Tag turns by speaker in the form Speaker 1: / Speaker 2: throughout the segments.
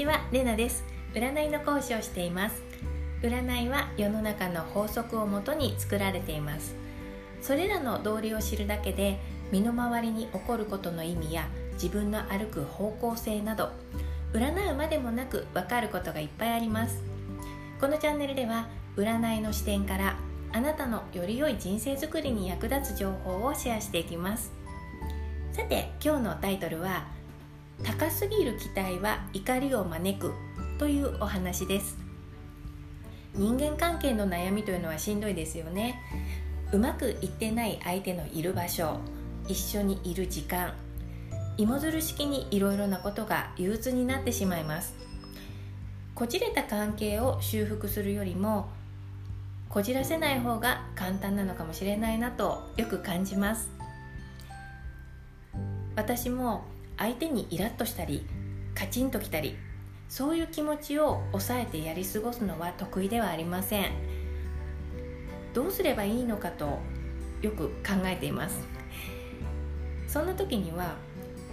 Speaker 1: ちはレナです。占いの講師をしています。占いは世の中の法則をもとに作られています。それらの道理を知るだけで身の回りに起こることの意味や自分の歩く方向性など占うまでもなく分かることがいっぱいあります。このチャンネルでは占いの視点からあなたのより良い人生づくりに役立つ情報をシェアしていきます。さて今日のタイトルは高すぎる期待は怒りを招くというお話です。人間関係の悩みというのはしんどいですよね。うまくいってない相手のいる場所一緒にいる時間芋づる式にいろいろなことが憂鬱になってしまいます。こじれた関係を修復するよりもこじらせない方が簡単なのかもしれないなとよく感じます。私も相手にイラッとしたりカチンときたりそういう気持ちを抑えてやり過ごすのは得意ではありません。どうすればいいのかとよく考えています。そんな時には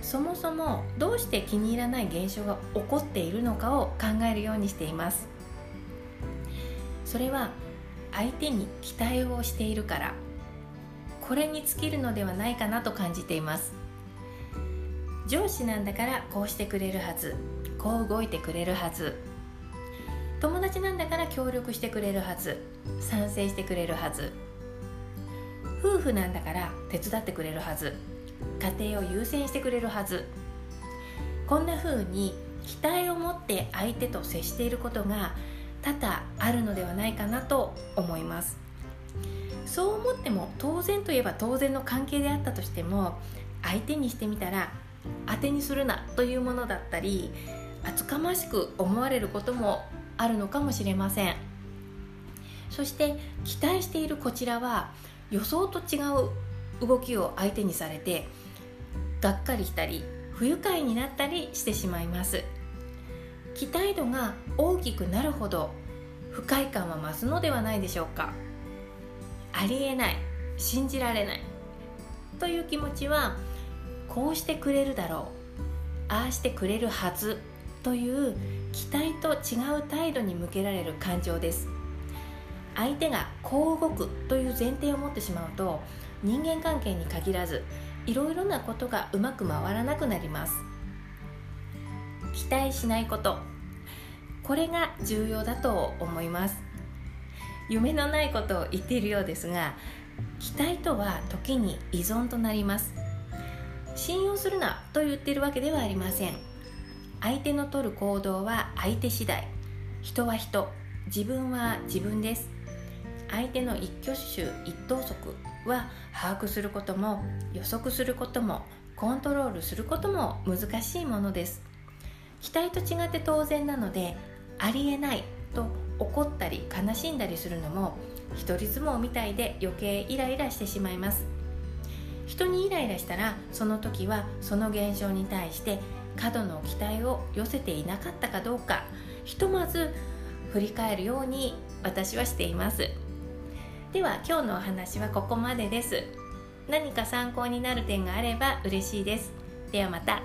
Speaker 1: そもそもどうして気に入らない現象が起こっているのかを考えるようにしています。それは相手に期待をしているからこれに尽きるのではないかなと感じています。上司なんだからこうしてくれるはず。こう動いてくれるはず。友達なんだから協力してくれるはず。賛成してくれるはず。夫婦なんだから手伝ってくれるはず。家庭を優先してくれるはず。こんな風に期待を持って相手と接していることが多々あるのではないかなと思います。そう思っても当然といえば当然の関係であったとしても相手にしてみたら当てにするなというものだったり厚かましく思われることもあるのかもしれません。そして期待しているこちらは予想と違う動きを相手にされてがっかりしたり不愉快になったりしてしまいます。期待度が大きくなるほど不快感は増すのではないでしょうか。ありえない。信じられない。という気持ちはこうしてくれるだろう。ああしてくれるはず。という期待と違う態度に向けられる感情です。相手がこう動くという前提を持ってしまうと人間関係に限らずいろいろなことがうまく回らなくなります。期待しないこと。これが重要だと思います。夢のないことを言っているようですが期待とは時に依存となります。信用するなと言っているわけではありません。相手の取る行動は相手次第。人は人。自分は自分です。相手の一挙手一投足は把握することも予測することもコントロールすることも難しいものです。期待と違って当然なのでありえないと怒ったり悲しんだりするのも一人相撲みたいで余計イライラしてしまいます。人にイライラしたらその時はその現象に対して過度の期待を寄せていなかったかどうかひとまず振り返るように私はしています。では今日のお話はここまでです。何か参考になる点があれば嬉しいです。ではまた。